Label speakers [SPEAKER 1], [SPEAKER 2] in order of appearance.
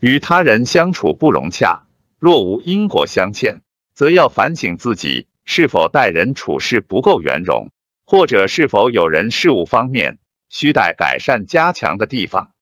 [SPEAKER 1] 与他人相处不融洽若无因果相欠则要反省自己是否待人处事不够圆融或者是否有人事物方面需待改善加强的地方。